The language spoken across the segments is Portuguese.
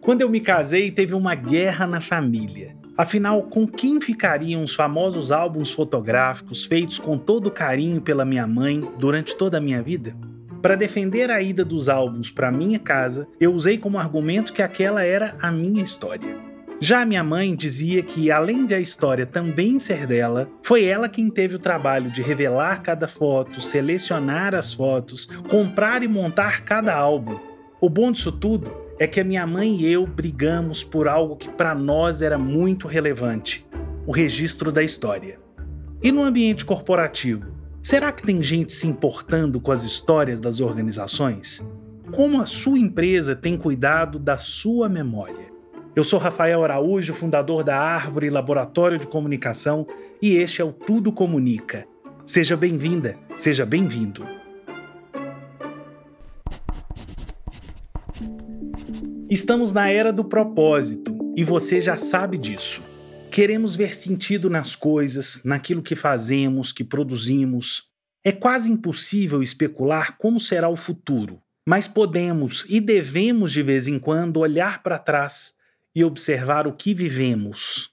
Quando eu me casei, teve uma guerra na família. Afinal, com quem ficariam os famosos álbuns fotográficos feitos com todo carinho pela minha mãe durante toda a minha vida? Para defender a ida dos álbuns para minha casa, eu usei como argumento que aquela era a minha história. Já minha mãe dizia que, além de a história também ser dela, foi ela quem teve o trabalho de revelar cada foto, selecionar as fotos, comprar e montar cada álbum. O bom disso tudo é que a minha mãe e eu brigamos por algo que para nós era muito relevante: o registro da história. E no ambiente corporativo? Será que tem gente se importando com as histórias das organizações? Como a sua empresa tem cuidado da sua memória? Eu sou Rafael Araújo, fundador da Árvore Laboratório de Comunicação, e este é o Tudo Comunica. Seja bem-vinda, seja bem-vindo. Estamos na era do propósito e você já sabe disso. Queremos ver sentido nas coisas, naquilo que fazemos, que produzimos. É quase impossível especular como será o futuro, mas podemos e devemos de vez em quando olhar para trás e observar o que vivemos.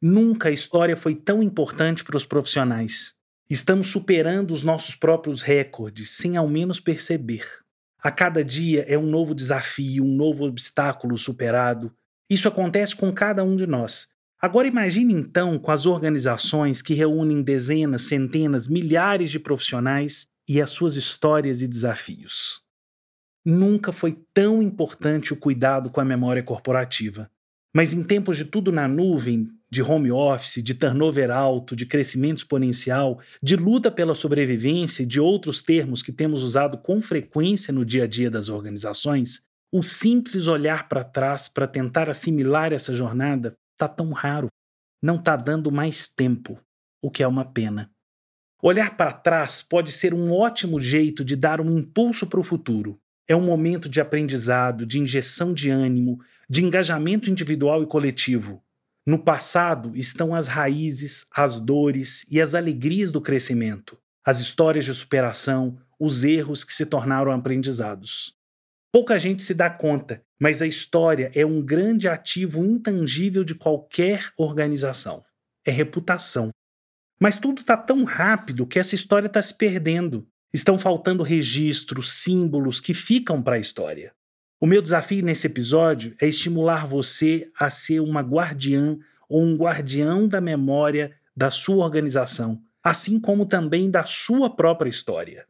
Nunca a história foi tão importante para os profissionais. Estamos superando os nossos próprios recordes sem ao menos perceber. A cada dia é um novo desafio, um novo obstáculo superado. Isso acontece com cada um de nós Agora imagine então com as organizações que reúnem dezenas, centenas, milhares de profissionais e as suas histórias e desafios. Nunca foi tão importante o cuidado com a memória corporativa. Mas em tempos de tudo na nuvem, de home office, de turnover alto, de crescimento exponencial, de luta pela sobrevivência e de outros termos que temos usado com frequência no dia a dia das organizações, o simples olhar para trás para tentar assimilar essa jornada Tá tão raro. Não tá dando mais tempo, o que é uma pena. Olhar para trás pode ser um ótimo jeito de dar um impulso para o futuro. É um momento de aprendizado, de injeção de ânimo, de engajamento individual e coletivo. No passado estão as raízes, as dores e as alegrias do crescimento, as histórias de superação, os erros que se tornaram aprendizados. Pouca gente se dá conta, mas a história é um grande ativo intangível de qualquer organização. É reputação. Mas tudo está tão rápido que essa história está se perdendo. Estão faltando registros, símbolos que ficam para a história. O meu desafio nesse episódio é estimular você a ser uma guardiã ou um guardião da memória da sua organização, assim como também da sua própria história.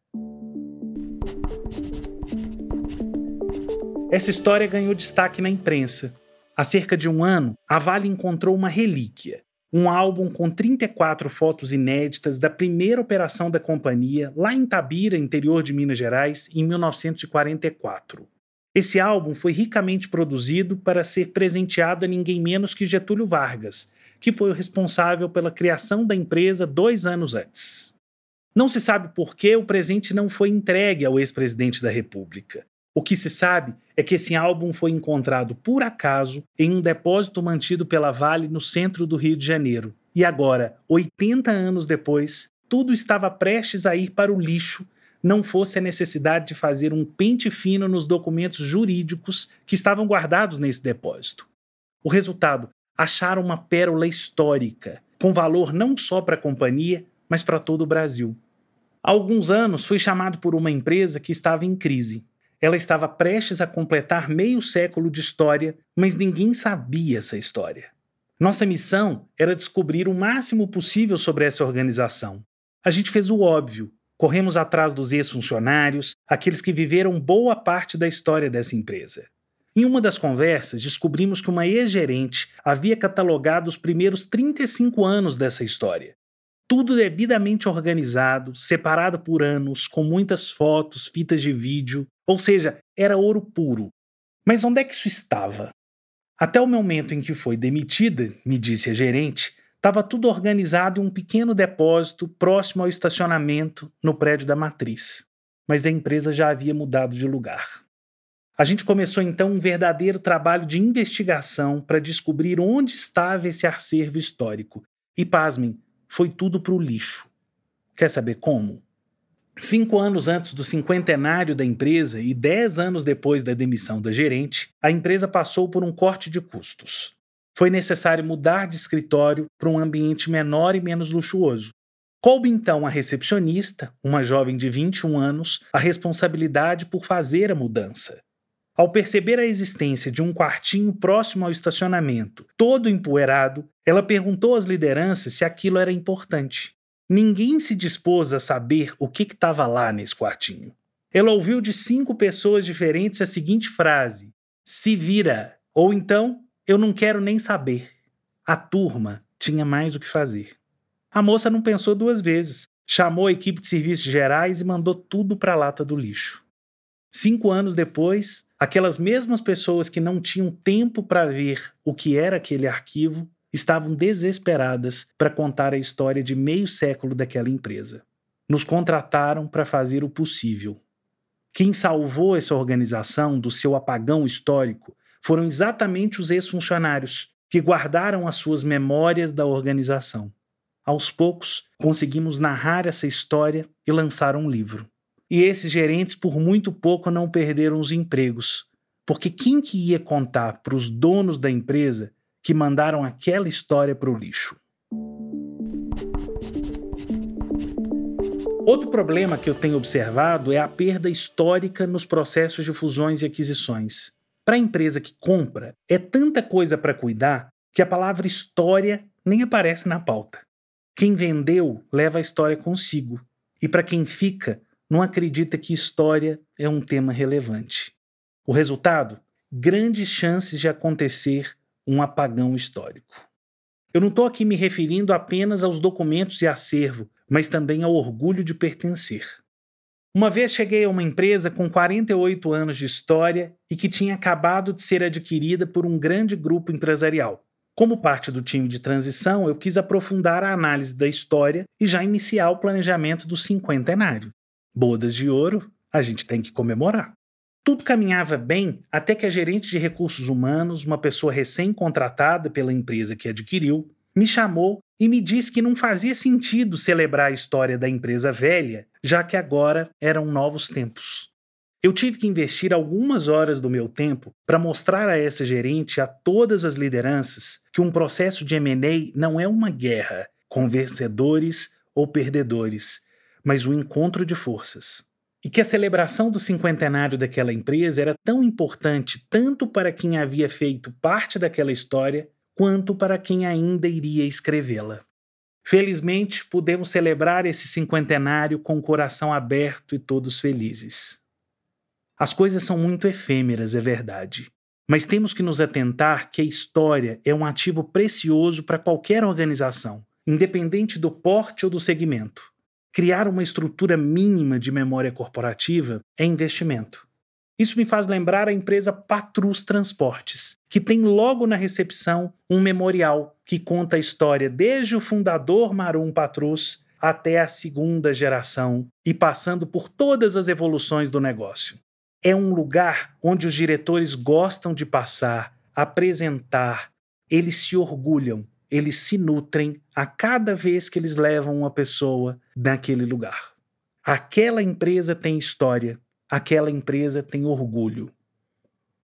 Essa história ganhou destaque na imprensa. Há cerca de um ano, a Vale encontrou uma relíquia, um álbum com 34 fotos inéditas da primeira operação da companhia lá em Tabira, interior de Minas Gerais, em 1944. Esse álbum foi ricamente produzido para ser presenteado a ninguém menos que Getúlio Vargas, que foi o responsável pela criação da empresa dois anos antes. Não se sabe por que o presente não foi entregue ao ex-presidente da República. O que se sabe é que esse álbum foi encontrado por acaso em um depósito mantido pela Vale no centro do Rio de Janeiro. E agora, 80 anos depois, tudo estava prestes a ir para o lixo, não fosse a necessidade de fazer um pente fino nos documentos jurídicos que estavam guardados nesse depósito. O resultado: acharam uma pérola histórica, com valor não só para a companhia, mas para todo o Brasil. Há alguns anos fui chamado por uma empresa que estava em crise ela estava prestes a completar meio século de história, mas ninguém sabia essa história. Nossa missão era descobrir o máximo possível sobre essa organização. A gente fez o óbvio. Corremos atrás dos ex-funcionários, aqueles que viveram boa parte da história dessa empresa. Em uma das conversas, descobrimos que uma ex-gerente havia catalogado os primeiros 35 anos dessa história. Tudo devidamente organizado, separado por anos, com muitas fotos, fitas de vídeo, ou seja, era ouro puro. Mas onde é que isso estava? Até o momento em que foi demitida, me disse a gerente, estava tudo organizado em um pequeno depósito próximo ao estacionamento no prédio da matriz. Mas a empresa já havia mudado de lugar. A gente começou então um verdadeiro trabalho de investigação para descobrir onde estava esse acervo histórico. E pasmem, foi tudo para o lixo. Quer saber como? Cinco anos antes do cinquentenário da empresa e dez anos depois da demissão da gerente, a empresa passou por um corte de custos. Foi necessário mudar de escritório para um ambiente menor e menos luxuoso. Coube então à recepcionista, uma jovem de 21 anos, a responsabilidade por fazer a mudança. Ao perceber a existência de um quartinho próximo ao estacionamento, todo empoeirado, ela perguntou às lideranças se aquilo era importante. Ninguém se dispôs a saber o que estava lá nesse quartinho. Ela ouviu de cinco pessoas diferentes a seguinte frase: se vira, ou então eu não quero nem saber. A turma tinha mais o que fazer. A moça não pensou duas vezes, chamou a equipe de serviços gerais e mandou tudo para a lata do lixo. Cinco anos depois, aquelas mesmas pessoas que não tinham tempo para ver o que era aquele arquivo estavam desesperadas para contar a história de meio século daquela empresa. Nos contrataram para fazer o possível. Quem salvou essa organização do seu apagão histórico foram exatamente os ex-funcionários que guardaram as suas memórias da organização. Aos poucos, conseguimos narrar essa história e lançar um livro. E esses gerentes, por muito pouco, não perderam os empregos, porque quem que ia contar para os donos da empresa que mandaram aquela história para o lixo. Outro problema que eu tenho observado é a perda histórica nos processos de fusões e aquisições. Para a empresa que compra, é tanta coisa para cuidar que a palavra história nem aparece na pauta. Quem vendeu leva a história consigo, e para quem fica, não acredita que história é um tema relevante. O resultado? Grandes chances de acontecer um apagão histórico. Eu não estou aqui me referindo apenas aos documentos e acervo, mas também ao orgulho de pertencer. Uma vez cheguei a uma empresa com 48 anos de história e que tinha acabado de ser adquirida por um grande grupo empresarial. Como parte do time de transição, eu quis aprofundar a análise da história e já iniciar o planejamento do cinquentenário. Bodas de ouro, a gente tem que comemorar. Tudo caminhava bem até que a gerente de recursos humanos, uma pessoa recém-contratada pela empresa que adquiriu, me chamou e me disse que não fazia sentido celebrar a história da empresa velha, já que agora eram novos tempos. Eu tive que investir algumas horas do meu tempo para mostrar a essa gerente a todas as lideranças que um processo de M&A não é uma guerra com vencedores ou perdedores, mas um encontro de forças e que a celebração do cinquentenário daquela empresa era tão importante tanto para quem havia feito parte daquela história quanto para quem ainda iria escrevê-la. Felizmente, pudemos celebrar esse cinquentenário com o coração aberto e todos felizes. As coisas são muito efêmeras, é verdade, mas temos que nos atentar que a história é um ativo precioso para qualquer organização, independente do porte ou do segmento. Criar uma estrutura mínima de memória corporativa é investimento. Isso me faz lembrar a empresa Patrus Transportes, que tem logo na recepção um memorial que conta a história desde o fundador Marum Patrus até a segunda geração e passando por todas as evoluções do negócio. É um lugar onde os diretores gostam de passar, apresentar, eles se orgulham eles se nutrem a cada vez que eles levam uma pessoa naquele lugar. Aquela empresa tem história, aquela empresa tem orgulho.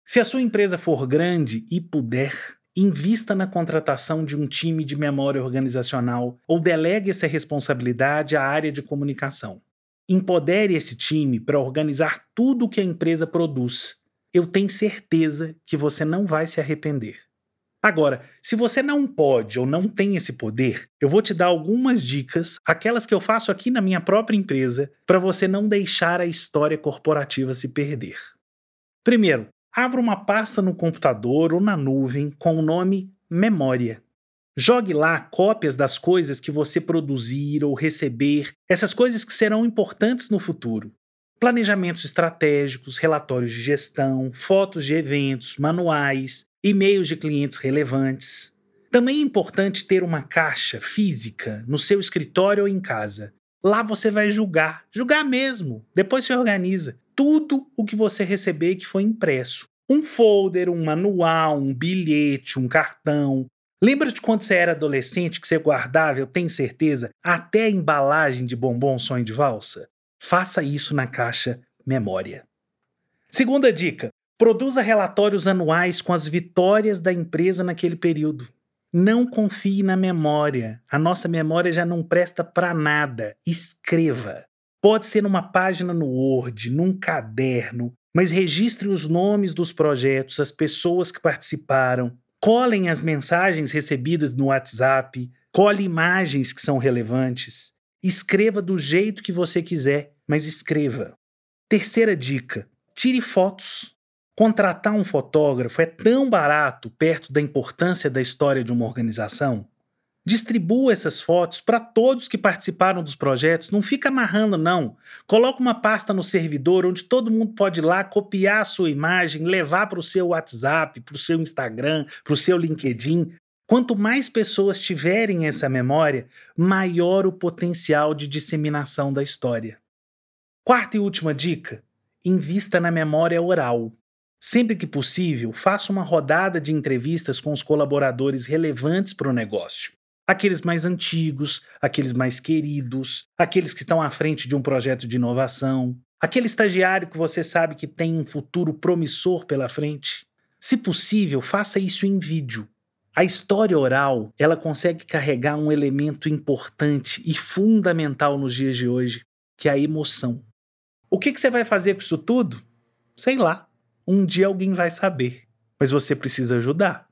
Se a sua empresa for grande e puder, invista na contratação de um time de memória organizacional ou delegue essa responsabilidade à área de comunicação. Empodere esse time para organizar tudo o que a empresa produz. Eu tenho certeza que você não vai se arrepender. Agora, se você não pode ou não tem esse poder, eu vou te dar algumas dicas, aquelas que eu faço aqui na minha própria empresa, para você não deixar a história corporativa se perder. Primeiro, abra uma pasta no computador ou na nuvem com o nome Memória. Jogue lá cópias das coisas que você produzir ou receber, essas coisas que serão importantes no futuro. Planejamentos estratégicos, relatórios de gestão, fotos de eventos, manuais, e-mails de clientes relevantes. Também é importante ter uma caixa física no seu escritório ou em casa. Lá você vai julgar, julgar mesmo. Depois se organiza tudo o que você receber que foi impresso. Um folder, um manual, um bilhete, um cartão. Lembra de quando você era adolescente que você guardava, eu tenho certeza, até a embalagem de bombom sonho de valsa? Faça isso na caixa memória. Segunda dica: produza relatórios anuais com as vitórias da empresa naquele período. Não confie na memória. A nossa memória já não presta para nada. Escreva. Pode ser numa página no Word, num caderno, mas registre os nomes dos projetos, as pessoas que participaram, colhem as mensagens recebidas no WhatsApp, cole imagens que são relevantes, escreva do jeito que você quiser, mas escreva. Terceira dica: tire fotos. Contratar um fotógrafo é tão barato perto da importância da história de uma organização. Distribua essas fotos para todos que participaram dos projetos, não fica amarrando não. Coloca uma pasta no servidor onde todo mundo pode ir lá copiar a sua imagem, levar para o seu WhatsApp, para o seu Instagram, para o seu LinkedIn. Quanto mais pessoas tiverem essa memória, maior o potencial de disseminação da história. Quarta e última dica: invista na memória oral. Sempre que possível, faça uma rodada de entrevistas com os colaboradores relevantes para o negócio. Aqueles mais antigos, aqueles mais queridos, aqueles que estão à frente de um projeto de inovação, aquele estagiário que você sabe que tem um futuro promissor pela frente. Se possível, faça isso em vídeo. A história oral, ela consegue carregar um elemento importante e fundamental nos dias de hoje, que é a emoção. O que, que você vai fazer com isso tudo? Sei lá. Um dia alguém vai saber, mas você precisa ajudar.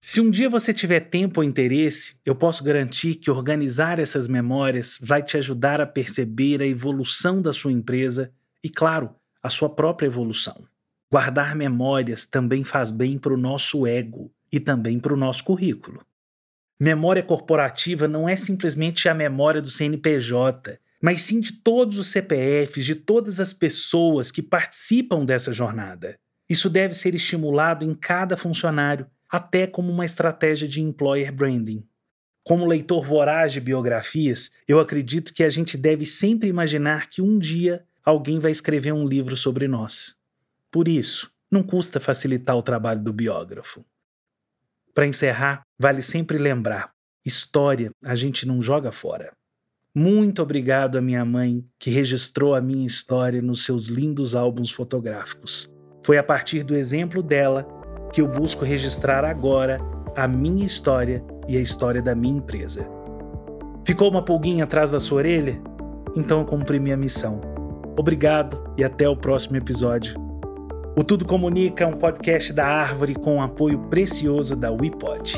Se um dia você tiver tempo ou interesse, eu posso garantir que organizar essas memórias vai te ajudar a perceber a evolução da sua empresa e, claro, a sua própria evolução. Guardar memórias também faz bem para o nosso ego e também para o nosso currículo. Memória corporativa não é simplesmente a memória do CNPJ, mas sim de todos os CPFs, de todas as pessoas que participam dessa jornada. Isso deve ser estimulado em cada funcionário, até como uma estratégia de employer branding. Como leitor voraz de biografias, eu acredito que a gente deve sempre imaginar que um dia alguém vai escrever um livro sobre nós. Por isso, não custa facilitar o trabalho do biógrafo. Para encerrar, vale sempre lembrar: história a gente não joga fora. Muito obrigado à minha mãe, que registrou a minha história nos seus lindos álbuns fotográficos. Foi a partir do exemplo dela que eu busco registrar agora a minha história e a história da minha empresa. Ficou uma pulguinha atrás da sua orelha? Então eu cumpri minha missão. Obrigado e até o próximo episódio. O Tudo Comunica é um podcast da Árvore com o apoio precioso da WePod.